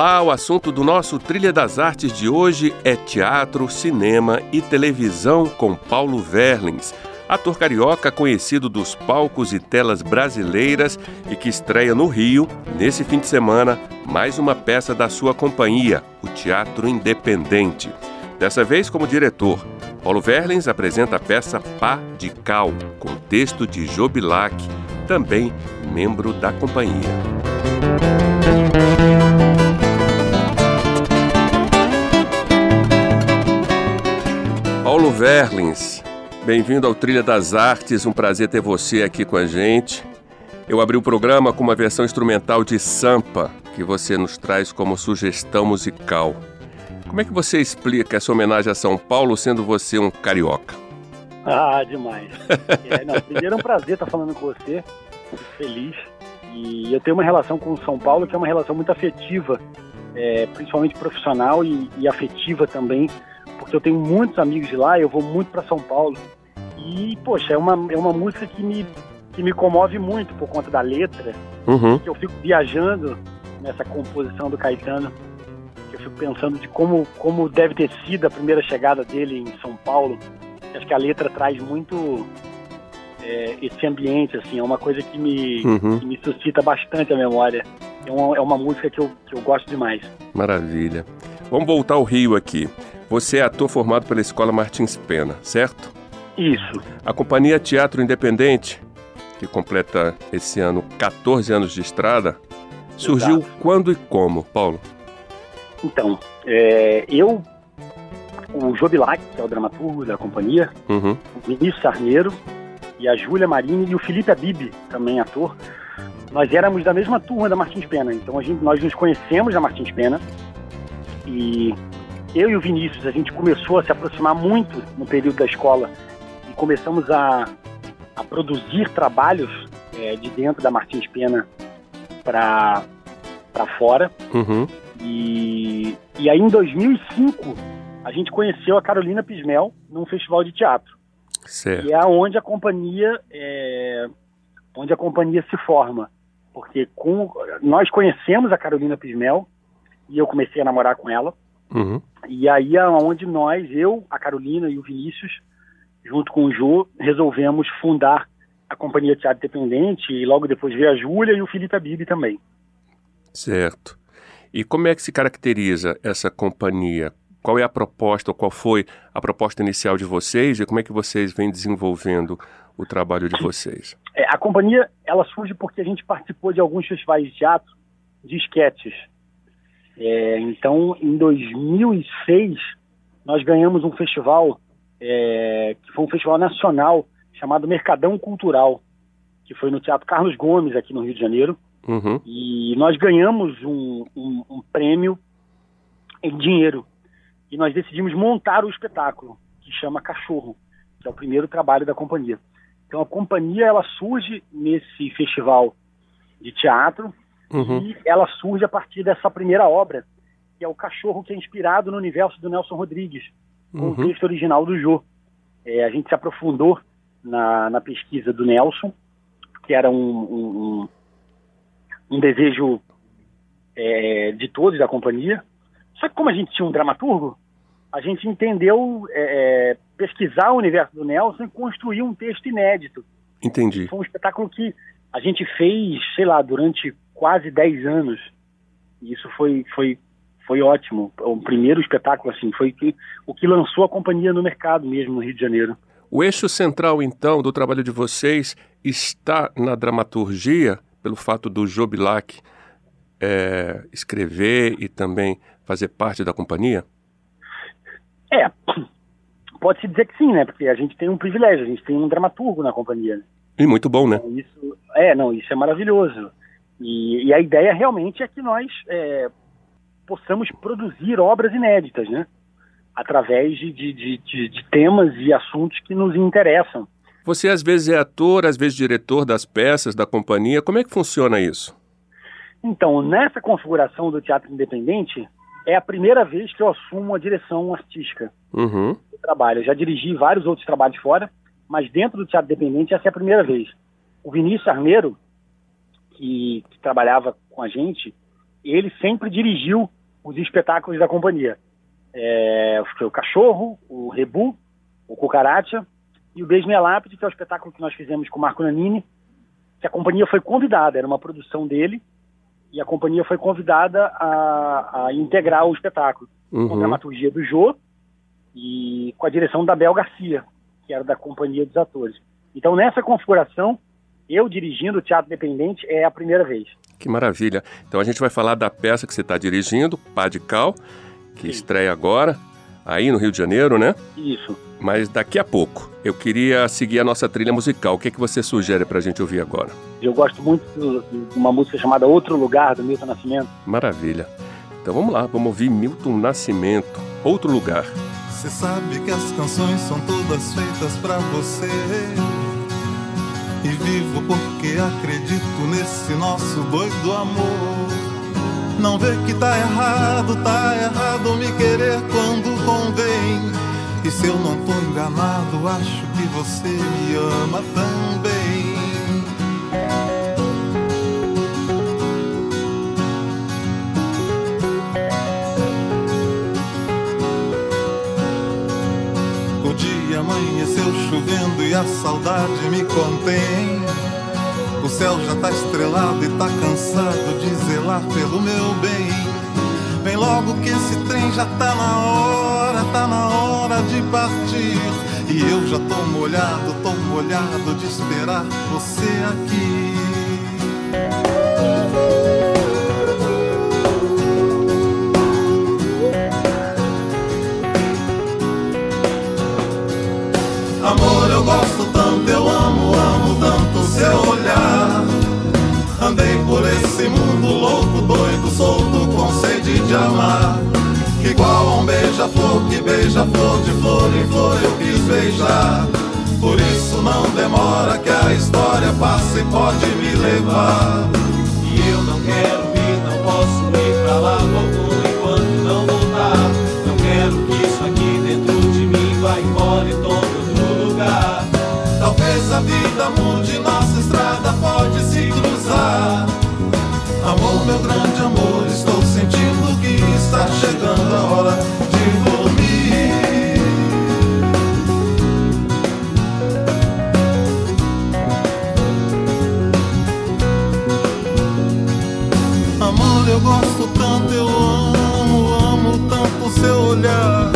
Olá, o assunto do nosso Trilha das Artes de hoje é teatro, cinema e televisão com Paulo Verlins, ator carioca conhecido dos palcos e telas brasileiras e que estreia no Rio, nesse fim de semana, mais uma peça da sua companhia, o Teatro Independente. Dessa vez como diretor, Paulo Verlins apresenta a peça Pá de Cal, com texto de Jobilac, também membro da companhia. Verlins, bem-vindo ao Trilha das Artes, um prazer ter você aqui com a gente. Eu abri o programa com uma versão instrumental de Sampa, que você nos traz como sugestão musical. Como é que você explica essa homenagem a São Paulo, sendo você um carioca? Ah, demais. é, não, primeiro é um prazer estar falando com você, feliz. E eu tenho uma relação com São Paulo que é uma relação muito afetiva, é, principalmente profissional e, e afetiva também porque eu tenho muitos amigos de lá, eu vou muito para São Paulo. E, poxa, é uma, é uma música que me, que me comove muito por conta da letra. Uhum. Que eu fico viajando nessa composição do Caetano. Que eu fico pensando de como, como deve ter sido a primeira chegada dele em São Paulo. Acho que a letra traz muito é, esse ambiente, assim, é uma coisa que me, Uhum. que me suscita bastante a memória. É uma, é uma música que eu, que eu gosto demais. Maravilha. Vamos voltar ao Rio aqui. Você é ator formado pela Escola Martins Pena, certo? Isso. A Companhia Teatro Independente, que completa esse ano 14 anos de estrada, surgiu Exato. quando e como, Paulo? Então, é, eu, o Jobilac, que é o dramaturgo da companhia, Uhum. o Vinícius Sarneiro e a Júlia Marini e o Felipe Abib, também ator, nós éramos da mesma turma da Martins Pena. Então a gente, nós nos conhecemos da Martins Pena e eu e o Vinícius, a gente começou a se aproximar muito no período da escola e começamos a, a produzir trabalhos é, de dentro da Martins Pena para fora. Uhum. E, e aí, em 2005, a gente conheceu a Carolina Pismel num festival de teatro. Certo. E é onde a companhia é, onde a companhia se forma. Porque com, nós conhecemos a Carolina Pismel e eu comecei a namorar com ela. Uhum. E aí é onde nós, eu, a Carolina e o Vinícius, junto com o Jô, resolvemos fundar a Companhia Teatro Independente e logo depois veio a Júlia e o Felipe Abib também. Certo. E como é que se caracteriza essa companhia? Qual é a proposta, ou qual foi a proposta inicial de vocês e como é que vocês vêm desenvolvendo o trabalho de vocês? É, a companhia ela surge porque a gente participou de alguns festivais de teatro de esquetes. É, então, em 2006, nós ganhamos um festival é, que foi um festival nacional chamado Mercadão Cultural, que foi no Teatro Carlos Gomes aqui no Rio de Janeiro. Uhum. E nós ganhamos um, um- um prêmio em dinheiro. E nós decidimos montar o espetáculo, que chama Cachorro, que é o primeiro trabalho da companhia. Então a companhia ela surge nesse festival de teatro Uhum. e ela surge a partir dessa primeira obra, que é o Cachorro, que é inspirado no universo do Nelson Rodrigues, com o Uhum. texto original do Jô. É, a gente se aprofundou na, na pesquisa do Nelson, que era um, um, um- um desejo é, de todos da companhia. Só que como a gente tinha um dramaturgo, a gente entendeu é, é, pesquisar o universo do Nelson e construir um texto inédito. Entendi. Foi um espetáculo que a gente fez, sei lá, durante quase 10 anos. E isso foi, foi, foi ótimo. O primeiro espetáculo, assim, foi que, o que lançou a companhia no mercado mesmo, no Rio de Janeiro. O eixo central, então, do trabalho de vocês está na dramaturgia, pelo fato do Jobilac é, escrever e também fazer parte da companhia? É, pode-se dizer que sim, né? Porque a gente tem um privilégio, a gente tem um dramaturgo na companhia. né? E muito bom, né? Então, isso, é, não, isso é maravilhoso. E, e, a ideia realmente é que nós é, possamos produzir obras inéditas, né? Através de, de, de, de, temas e assuntos que nos interessam. Você às vezes é ator, às vezes diretor das peças da companhia. Como é que funciona isso? Então, nessa configuração do teatro independente, é a primeira vez que eu assumo a direção artística uhum. do trabalho. Eu já dirigi vários outros trabalhos fora, mas dentro do teatro independente essa é a primeira vez. O Vinícius Armeiro, que, que trabalhava com a gente, ele sempre dirigiu os espetáculos da companhia. É, foi o Cachorro, o Rebu, o Cucaracha e o Beijo Minha Lápide, que é o espetáculo que nós fizemos com o Marco Nanini, que a companhia foi convidada, era uma produção dele, e a companhia foi convidada a, a integrar o espetáculo uhum. com a dramaturgia do Jô e com a direção da Bel Garcia, que era da companhia dos atores. Então, nessa configuração, eu dirigindo o Teatro Independente é a primeira vez. Que maravilha. Então a gente vai falar da peça que você está dirigindo, Pá de Cal, que Sim. estreia agora, aí no Rio de Janeiro, né? Isso. Mas daqui a pouco. Eu queria seguir a nossa trilha musical. O que, é que você sugere para a gente ouvir agora? Eu gosto muito de uma música chamada Outro Lugar, do Milton Nascimento. Maravilha. Então vamos lá, vamos ouvir Milton Nascimento, Outro Lugar. Você sabe que as canções são todas feitas para você. E vivo porque acredito nesse nosso doido amor. Não vê que tá errado, tá errado me querer quando convém. E se eu não tô enganado, acho que você me ama também. Chovendo e a saudade me contém. O céu já tá estrelado e tá cansado de zelar pelo meu bem. Vem logo que esse trem já tá na hora, tá na hora de partir. E eu já tô molhado, tô molhado de esperar você aqui. Gosto tanto, eu amo, amo tanto seu olhar. Andei por esse mundo louco, doido, solto, com sede de amar. Igual a um beija-flor que beija flor de flor em flor eu quis beijar. Por isso não demora que a história passe e pode me levar. Chegando a hora de dormir. Amor, eu gosto tanto, eu amo, amo tanto seu olhar.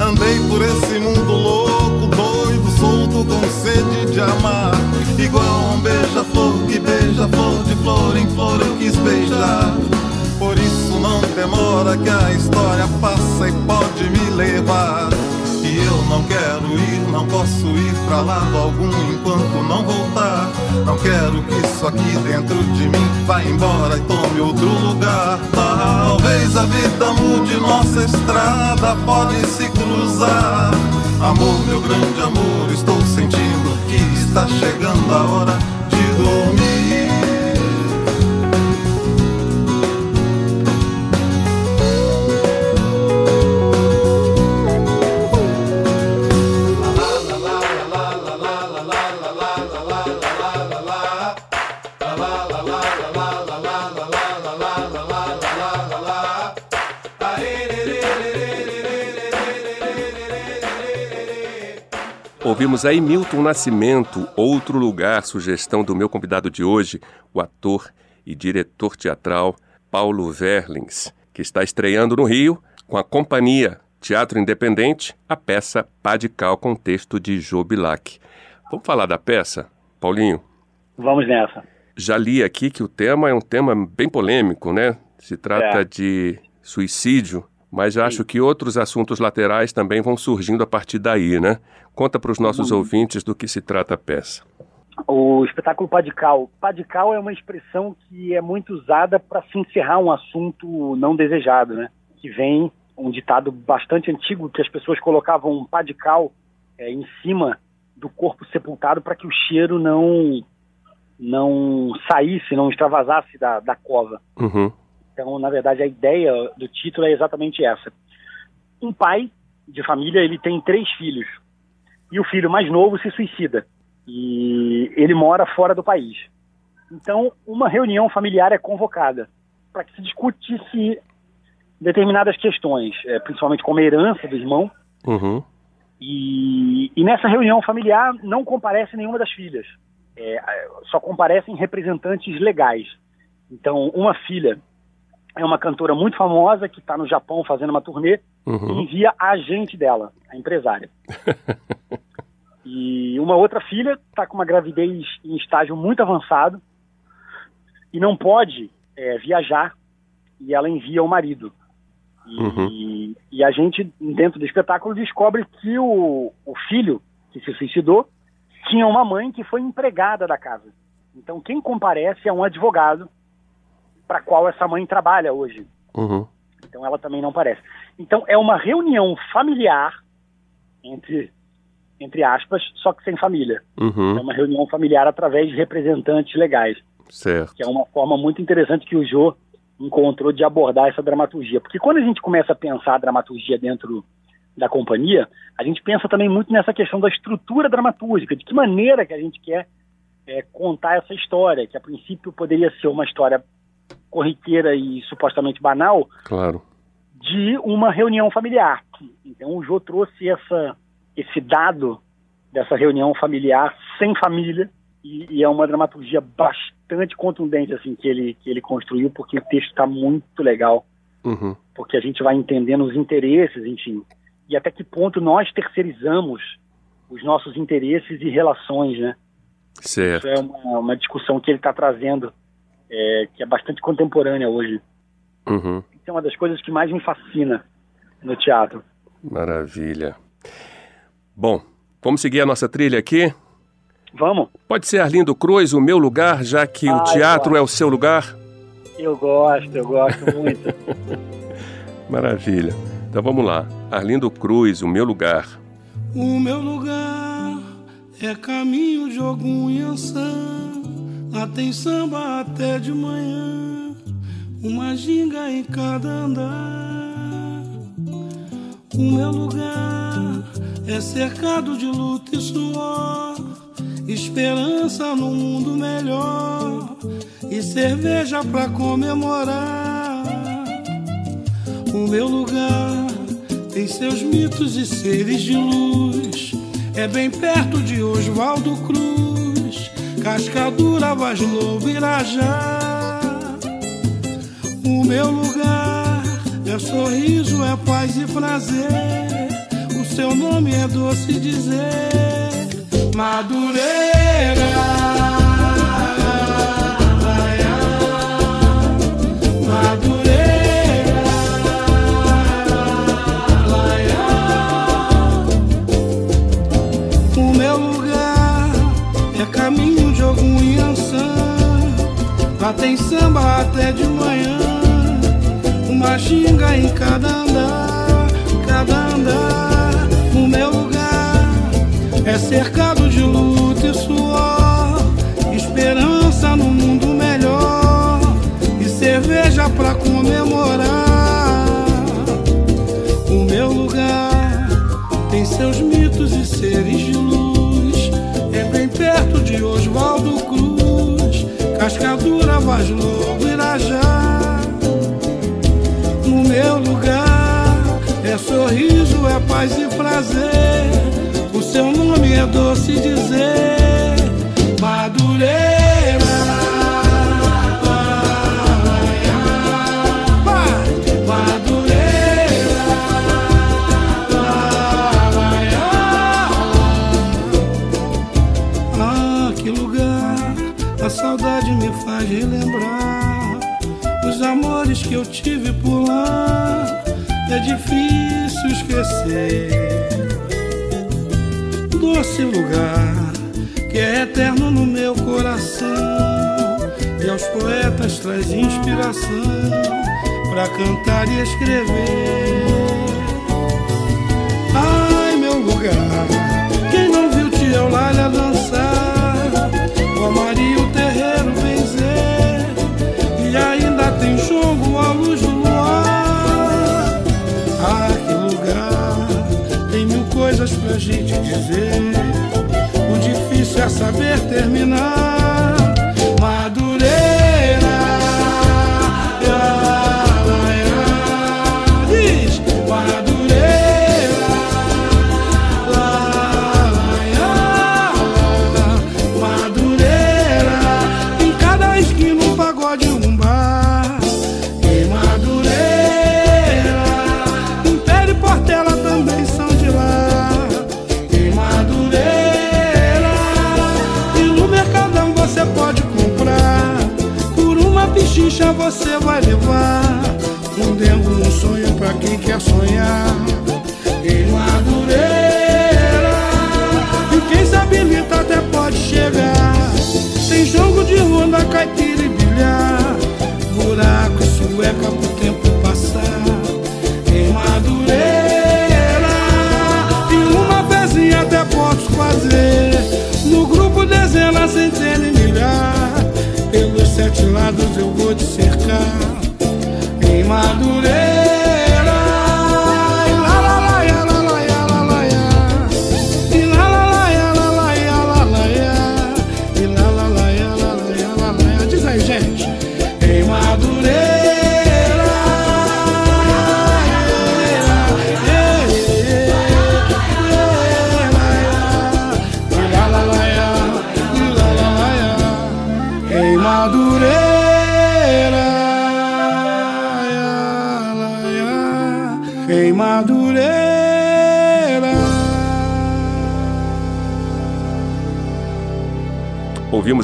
Andei por esse mundo louco, doido, solto, com sede de amar. Igual um beija-flor que beija flor de flor em flor eu quis beijar. Por isso não demora que a história pode me levar. E eu não quero ir, não posso ir pra lado algum enquanto não voltar. Não quero que isso aqui dentro de mim vá embora e tome outro lugar. Talvez a vida mude, nossa estrada pode se cruzar. Amor, meu grande amor, estou sentindo que está chegando a hora de dormir. Ouvimos aí Milton Nascimento, Outro Lugar, sugestão do meu convidado de hoje, o ator e diretor teatral Paulo Verlins, que está estreando no Rio com a companhia Teatro Independente, a peça Pá de Cal com texto de Jô Bilac. Vamos falar da peça, Paulinho? Vamos nessa. Já li aqui que o tema é um tema bem polêmico, né? Se trata É. de suicídio, mas eu acho que outros assuntos laterais também vão surgindo a partir daí, né? Conta para os nossos ouvintes do que se trata a peça. O espetáculo Padical. Padical é uma expressão que é muito usada para se encerrar um assunto não desejado, né? Que vem um ditado bastante antigo que as pessoas colocavam um padical é, em cima do corpo sepultado para que o cheiro não não saísse, não extravasasse da, da cova. Uhum. Então, na verdade, a ideia do título é exatamente essa. Um pai de família, ele tem três filhos. E o filho mais novo se suicida. E ele mora fora do país. Então, uma reunião familiar é convocada para que se discutisse determinadas questões, é, principalmente como a herança do irmão. Uhum. E, e nessa reunião familiar não comparece nenhuma das filhas. É, só comparecem representantes legais. Então, uma filha é uma cantora muito famosa que está no Japão fazendo uma turnê Uhum. e envia a agente dela, a empresária. e uma outra filha está com uma gravidez em estágio muito avançado e não pode é, viajar e ela envia o marido. E, Uhum. e a gente, dentro do espetáculo, descobre que o, o filho que se suicidou tinha uma mãe que foi empregada da casa. Então, quem comparece é um advogado para qual essa mãe trabalha hoje. Uhum. Então, ela também não aparece. Então, é uma reunião familiar, entre, entre aspas, só que sem família. É Uhum. uma reunião familiar através de representantes legais, Certo. que é uma forma muito interessante que o Jô encontrou de abordar essa dramaturgia. Porque quando a gente começa a pensar a dramaturgia dentro da companhia, a gente pensa também muito nessa questão da estrutura dramatúrgica, de que maneira que a gente quer é, contar essa história, que a princípio poderia ser uma história corriqueira e supostamente banal, Claro. de uma reunião familiar. Então o Jô trouxe essa, esse dado dessa reunião familiar sem família e, e é uma dramaturgia bastante contundente assim que ele que ele construiu porque o texto está muito legal Uhum. porque a gente vai entendendo os interesses enfim e até que ponto nós terceirizamos os nossos interesses e relações né Certo. isso é uma, uma discussão que ele está trazendo é, que é bastante contemporânea hoje Uhum. isso é uma das coisas que mais me fascina no teatro Maravilha. Bom, vamos seguir a nossa trilha aqui? Vamos? Pode ser Arlindo Cruz, o meu lugar, já que o Ah, eu teatro é o seu lugar? Eu gosto, eu gosto muito. Maravilha. Então vamos lá. Arlindo Cruz, o meu lugar. O meu lugar é caminho de algum Yansan. Lá tem samba até de manhã, uma ginga em cada andar. O meu lugar é cercado de luta e suor, esperança num mundo melhor e cerveja pra comemorar. O meu lugar tem seus mitos e seres de luz. É bem perto de Oswaldo Cruz, Cascadura, Vaz Lobo, Irajá. O meu lugar é sorriso, é paz e prazer. O seu nome é doce dizer, Madureira. É caminho. Lá tem samba até de manhã. Uma ginga em cada andar, cada andar. O meu lugar é cercado de luta e suor. Sorriso, é paz e prazer. O seu nome é doce dizer, Madureira. Madureira. Ah, que lugar a saudade me faz relembrar os amores que eu tive por lá. É difícil esquecer. Doce lugar, que é eterno no meu coração. E aos poetas traz inspiração para cantar e escrever. Ai, meu lugar, quem não viu Tia Eulália dançar, o Amaria gente dizer. O difícil é saber terminar. Sonhar. Em Madureira. E quem se habilita até pode chegar. Tem jogo de ronda, caipira e bilhar. Buraco e sueca pro tempo passar. Em Madureira. E uma pezinha até posso fazer. No grupo dezenas, centenas e milhar. Pelos sete lados eu vou te cercar. Em Madureira.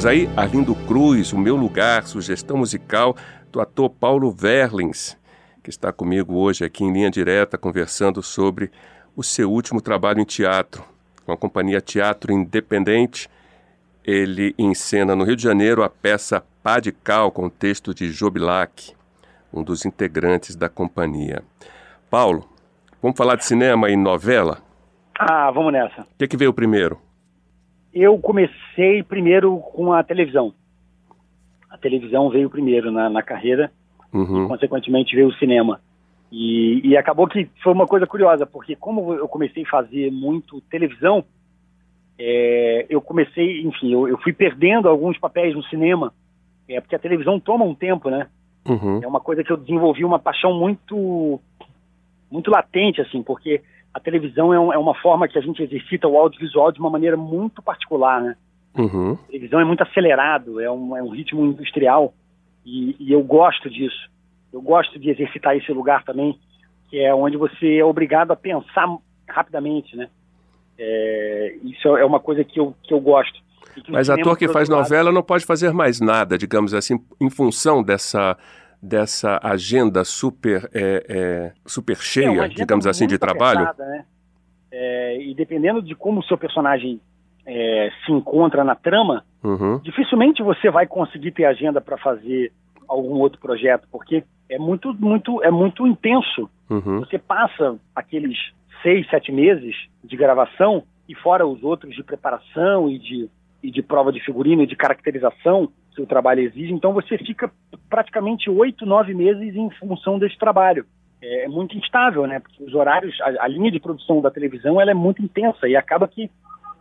Ouvimos aí Arlindo Cruz, O Meu Lugar, sugestão musical do ator Paulo Verlins, que está comigo hoje aqui em linha direta conversando sobre o seu último trabalho em teatro, com a companhia Teatro Independente. Ele encena no Rio de Janeiro a peça Pá de Cal, com texto de Jobilac, um dos integrantes da companhia. Paulo, vamos falar de cinema e novela? Ah, vamos nessa. O que, que veio primeiro? Eu comecei primeiro com a televisão. A televisão veio primeiro na, na carreira, Uhum. consequentemente veio o cinema. E, e acabou que foi uma coisa curiosa, porque como eu comecei a fazer muito televisão, é, eu comecei, enfim, eu, eu fui perdendo alguns papéis no cinema, é, porque a televisão toma um tempo, né? Uhum. É uma coisa que eu desenvolvi uma paixão muito, muito latente, assim, porque a televisão é, um- é uma forma que a gente exercita o audiovisual de uma maneira muito particular, né? Uhum. A televisão é muito acelerado, é um, é um ritmo industrial e, e eu gosto disso. Eu gosto de exercitar esse lugar também, que é onde você é obrigado a pensar rapidamente, né? É, isso é uma coisa que eu, que eu gosto. Que Mas ator que faz outro lado, novela não pode fazer mais nada, digamos assim, em função dessa, dessa agenda super, é, é, super é cheia, agenda digamos assim, de trabalho. apertada, né? É, e dependendo de como o seu personagem é, se encontra na trama, Uhum, dificilmente você vai conseguir ter agenda para fazer algum outro projeto, porque é muito, muito, é muito intenso. uhum, Você passa aqueles seis, sete meses de gravação e fora os outros de preparação e de, e de prova de figurino e de caracterização o trabalho exige. Então você fica praticamente oito, nove meses em função desse trabalho. É, é muito instável, né? Porque os horários, a, a linha de produção da televisão ela é muito intensa e acaba que,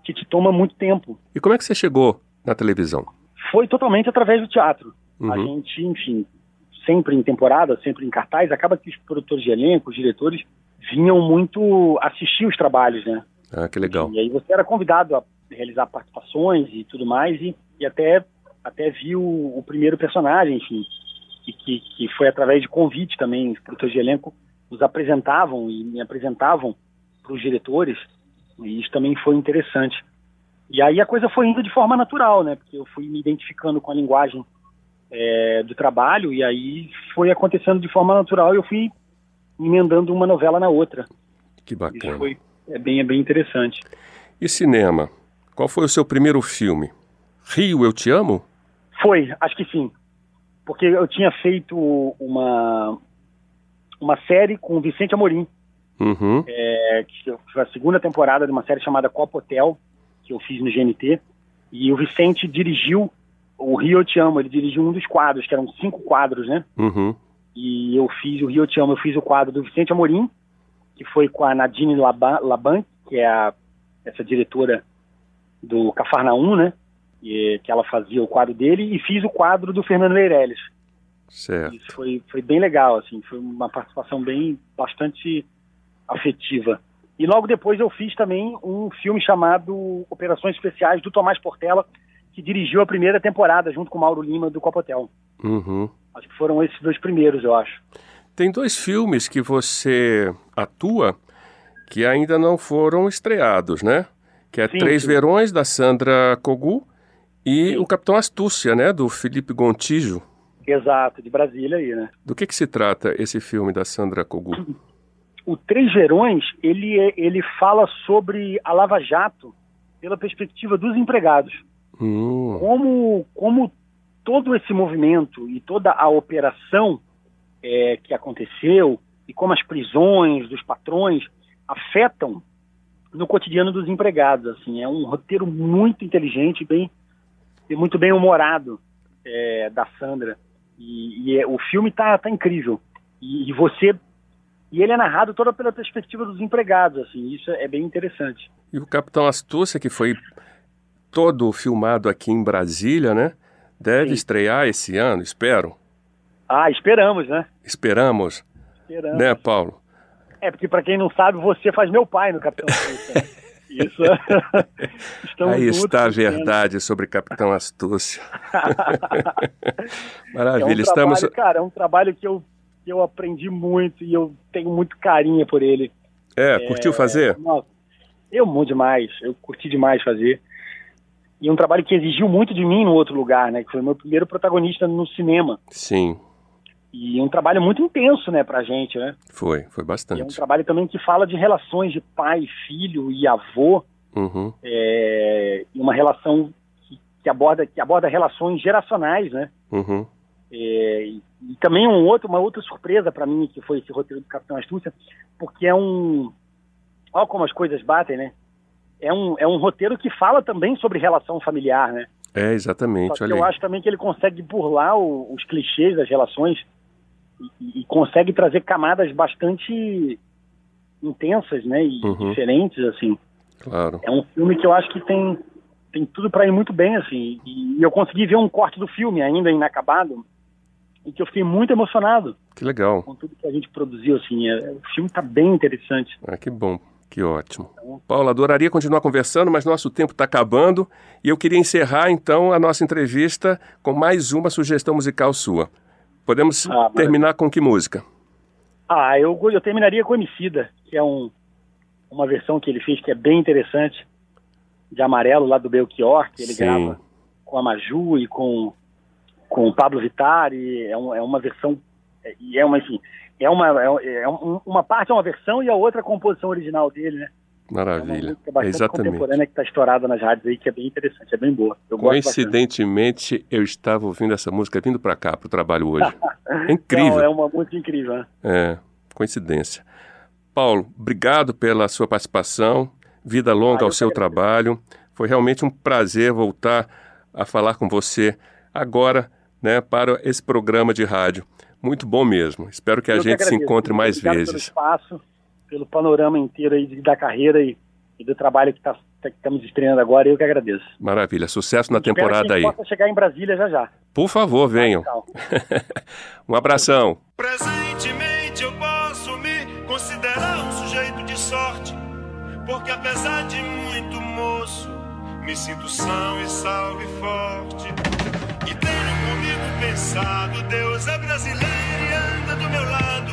que te toma muito tempo. E como é que você chegou na televisão? Foi totalmente através do teatro. A Uhum, gente, enfim, sempre em temporada, sempre em cartaz, acaba que os produtores de elenco, os diretores, vinham muito assistir os trabalhos, né? Ah, que legal. E aí você era convidado a realizar participações e tudo mais, e, e até, até viu o, primeiro personagem, enfim, e que, que foi através de convite também, os produtores de elenco nos apresentavam e me apresentavam para os diretores, e isso também foi interessante. E aí a coisa foi indo de forma natural, né? Porque eu fui me identificando com a linguagem é, do trabalho, e aí foi acontecendo de forma natural e eu fui emendando uma novela na outra. Que Isso bacana. foi é bem, é bem interessante. E cinema? Qual foi o seu primeiro filme? Rio, Eu Te Amo? Foi, acho que sim. Porque eu tinha feito uma, uma série com o Vicente Amorim, Uhum. é, que foi a segunda temporada de uma série chamada Copa Hotel, que eu fiz no GNT. E o Vicente dirigiu o Rio Eu Te Amo, ele dirigiu um dos quadros, que eram cinco quadros, né? Uhum. E eu fiz o Rio Eu Te Amo, eu fiz o quadro do Vicente Amorim, que foi com a Nadine Laban, Laban que é a, essa diretora do Cafarnaum, né? E, que ela fazia o quadro dele, e fiz o quadro do Fernando Meirelles. Certo. Isso foi, foi bem legal, assim, foi uma participação bem, bastante afetiva. E logo depois eu fiz também um filme chamado Operações Especiais, do Tomás Portela, que dirigiu a primeira temporada, junto com o Mauro Lima, do Copotel. Uhum. Acho que foram esses dois primeiros, eu acho. Tem dois filmes que você atua que ainda não foram estreados, né? Que é Sim, Três sim. Verões, da Sandra Kogu, e. O Capitão Astúcia, né? Do Felipe Gontijo. Exato, de Brasília aí, né? Do que, que se trata esse filme da Sandra Kogu? O Três Verões, ele, é- ele fala sobre a Lava Jato pela perspectiva dos empregados. Hum, como, como todo esse movimento e toda a operação é, que aconteceu e como as prisões dos patrões afetam no cotidiano dos empregados. Assim, é um roteiro muito inteligente, bem, e muito bem humorado é, da Sandra. E, e é- o filme tá, tá incrível. E, e você e ele é narrado toda pela perspectiva dos empregados. Assim, isso é bem interessante. E o Capitão Astúcia, que foi todo filmado aqui em Brasília, né? Deve Sim. estrear esse ano, espero. Ah, esperamos, né? Esperamos, Esperamos. né, Paulo? É, porque para quem não sabe, você faz meu pai no Capitão Astúcia. Isso. Aí está a verdade sobre Capitão Astúcia. É um Maravilha, estamos. trabalho, cara, é um trabalho que eu, que eu aprendi muito e eu tenho muito carinho por ele. É, curtiu fazer? Nossa, eu muito demais, eu curti demais fazer. E um trabalho que exigiu muito de mim no outro lugar, né? Que foi o meu primeiro protagonista no cinema. Sim, E um trabalho muito intenso, né, pra gente, né? foi, foi E é um bastante. trabalho também que fala de relações de pai, filho e avô. Uhum, é, uma relação que, que aborda que aborda relações geracionais, né? uhum, É, e, e também um outro, uma outra surpresa para mim que foi esse roteiro do Capitão Astúcia, porque é um, olha como as coisas batem, né? É um, é um roteiro que fala também sobre relação familiar, né? É, Só exatamente, que olha eu acho também que ele consegue burlar o- os clichês das relações e, e consegue trazer camadas bastante intensas, né? E Uhum. diferentes, assim. Claro. É um filme que eu acho que tem, tem tudo para ir muito bem, assim. E, eu consegui ver um corte do filme ainda inacabado e que eu fiquei muito emocionado Que legal. com tudo que a gente produziu, assim. É, o filme tá bem interessante. Ah, que bom, que ótimo. Paulo, adoraria continuar conversando, mas nosso tempo está acabando e eu queria encerrar então a nossa entrevista com mais uma sugestão musical sua. Podemos Ah, terminar com que música? Ah, eu, eu terminaria com Emicida, que é um, uma versão que ele fez que é bem interessante, de Amarelo, lá do Belchior, que ele Sim. grava com a Maju e com, com o Pablo Vittar, e é, um- é uma versão, é- e é uma, enfim, é uma, é, é um- uma parte é uma versão e a outra é a composição original dele, né? É uma Maravilha. música bastante Exatamente. contemporânea que está estourada nas rádios aí, que é bem interessante, é bem boa. Eu. Coincidentemente, eu estava ouvindo essa música vindo para cá, para o trabalho hoje. É incrível. Não, é uma música incrível, né? É, coincidência. Paulo, obrigado pela sua participação. Vida longa Ah, ao que seu trabalho. Foi realmente um prazer voltar a falar com você agora, né, para esse programa de rádio. Muito bom mesmo. Espero que a Eu gente se agradeço. encontre mais Obrigado Pelo vezes. espaço, pelo panorama inteiro aí da carreira e, e do trabalho que, tá, que estamos estreando agora, eu que agradeço. Maravilha. Sucesso na temporada que a aí. possa chegar em Brasília já já. Por favor, venham. Tchau. Um abração. Presentemente eu posso me considerar um sujeito de sorte, porque apesar de muito moço, me sinto são e salve forte. E tenho comigo pensado, Deus é brasileiro e anda do meu lado,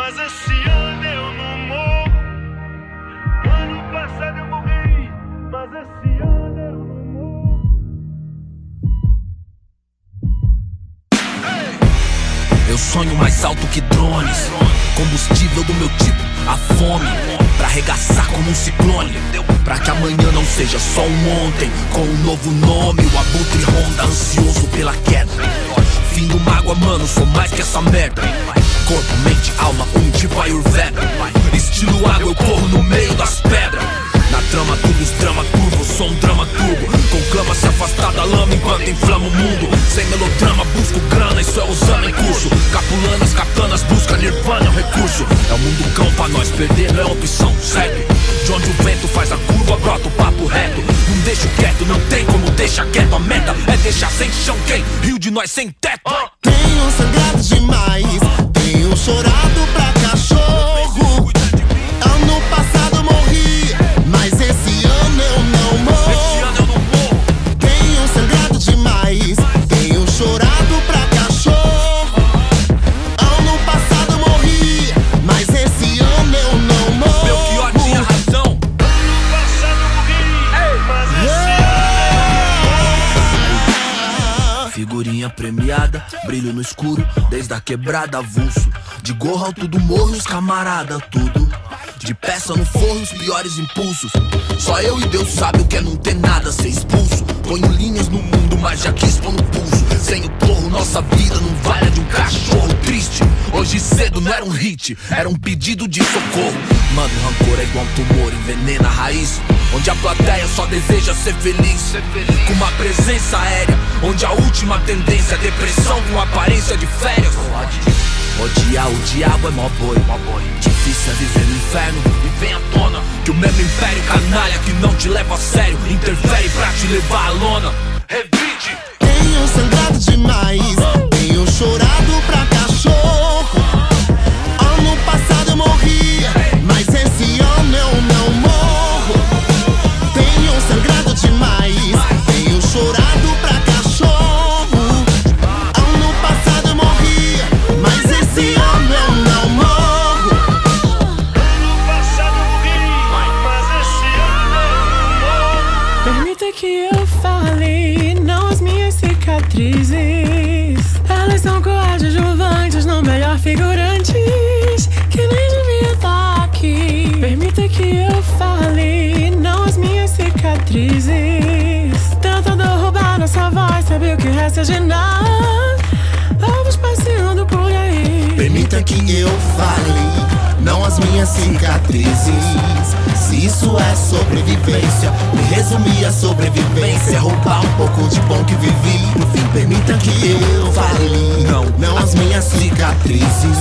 mas esse ano eu não morro. Ano passado eu morri, mas esse ano eu não morro. Eu sonho mais alto que drones. Combustível do meu tipo, a fome. Pra arregaçar como um ciclone. Pra que amanhã não seja só um ontem. Com um novo nome, o abutre ronda, ansioso pela queda. Fim do mágoa, mano, sou mais que essa merda. Corpo, mente, alma, um tipo Ayurveda. Estilo água, eu corro no meio das pedras. Na trama, tudo os drama turbo, sou um drama turbo. Conclama se afastar da lama enquanto inflama o mundo. Sem melodrama, busco grana, isso é usando em curso. Capulanas, katanas, busca nirvana, é um recurso. É o mundo cão pra nós, perder não é opção, segue. De onde o vento faz a curva, brota o papo reto. Não deixo quieto, não tem como deixar quieto. A meta é deixar sem chão quem? Rio de nós sem teto. Tenho sangrado demais, quebrada avulso. De gorro alto do morro, os camarada, tudo. De peça no forro, os piores impulsos. Só eu e Deus sabe o que é não ter nada, ser expulso. Ponho linhas no mundo, mas já quis pôr no pulso. Sem o porro, nossa vida não vale a de um cachorro triste. Hoje cedo não era um hit, era um pedido de socorro. Mano, rancor é igual um tumor, envenena a raiz. Onde a plateia só deseja ser feliz. Com uma presença aérea, onde a última tendência depressão com aparência de férias. Odiar o diabo é mó boi. Difícil é viver no inferno e vem à tona que o mesmo império canalha que não te leva a sério interfere pra te levar à lona. Revide. Tenho sangrado demais, Tentando roubar nossa voz, sabe o que resta de nada? Vamos passeando por aí. Permita que eu fale, não as minhas cicatrizes. Se isso é sobrevivência, me resumir a sobrevivência. é Roubar um pouco de bom que vivi. No fim, permita que eu fale, não, não as minhas cicatrizes.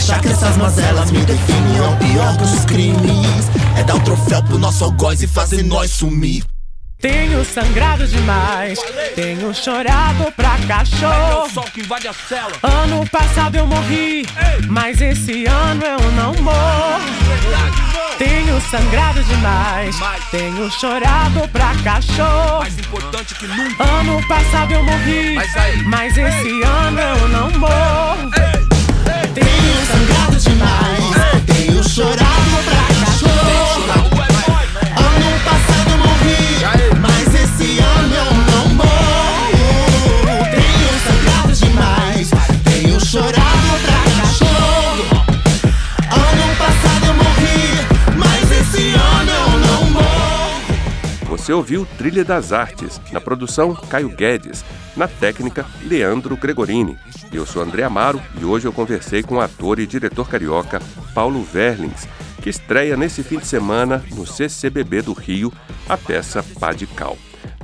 Achar que essas mazelas me definem é o pior dos crimes. É dar o troféu pro nosso algoz e fazer nós sumir. Tenho sangrado demais, tenho chorado pra cachorro. sol que invade a cela. Ano passado eu morri, mas esse ano eu não morro. Tenho sangrado demais, tenho chorado pra cachorro. Mais importante que nunca. Ano passado eu morri, Mas aí? mas esse ano eu não morro. Tenho Você ouviu Trilha das Artes, na produção Caio Guedes, na técnica Leandro Gregorini. Eu sou André Amaro e hoje eu conversei com o ator e diretor carioca Paulo Verlins, que estreia nesse fim de semana no CCBB do Rio a peça Pá de Cal.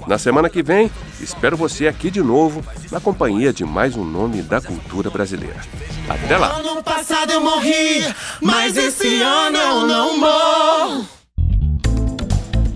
Na semana que vem, espero você aqui de novo, na companhia de mais um nome da cultura brasileira. Até lá! Ano passado eu morri, mas esse ano eu não morro.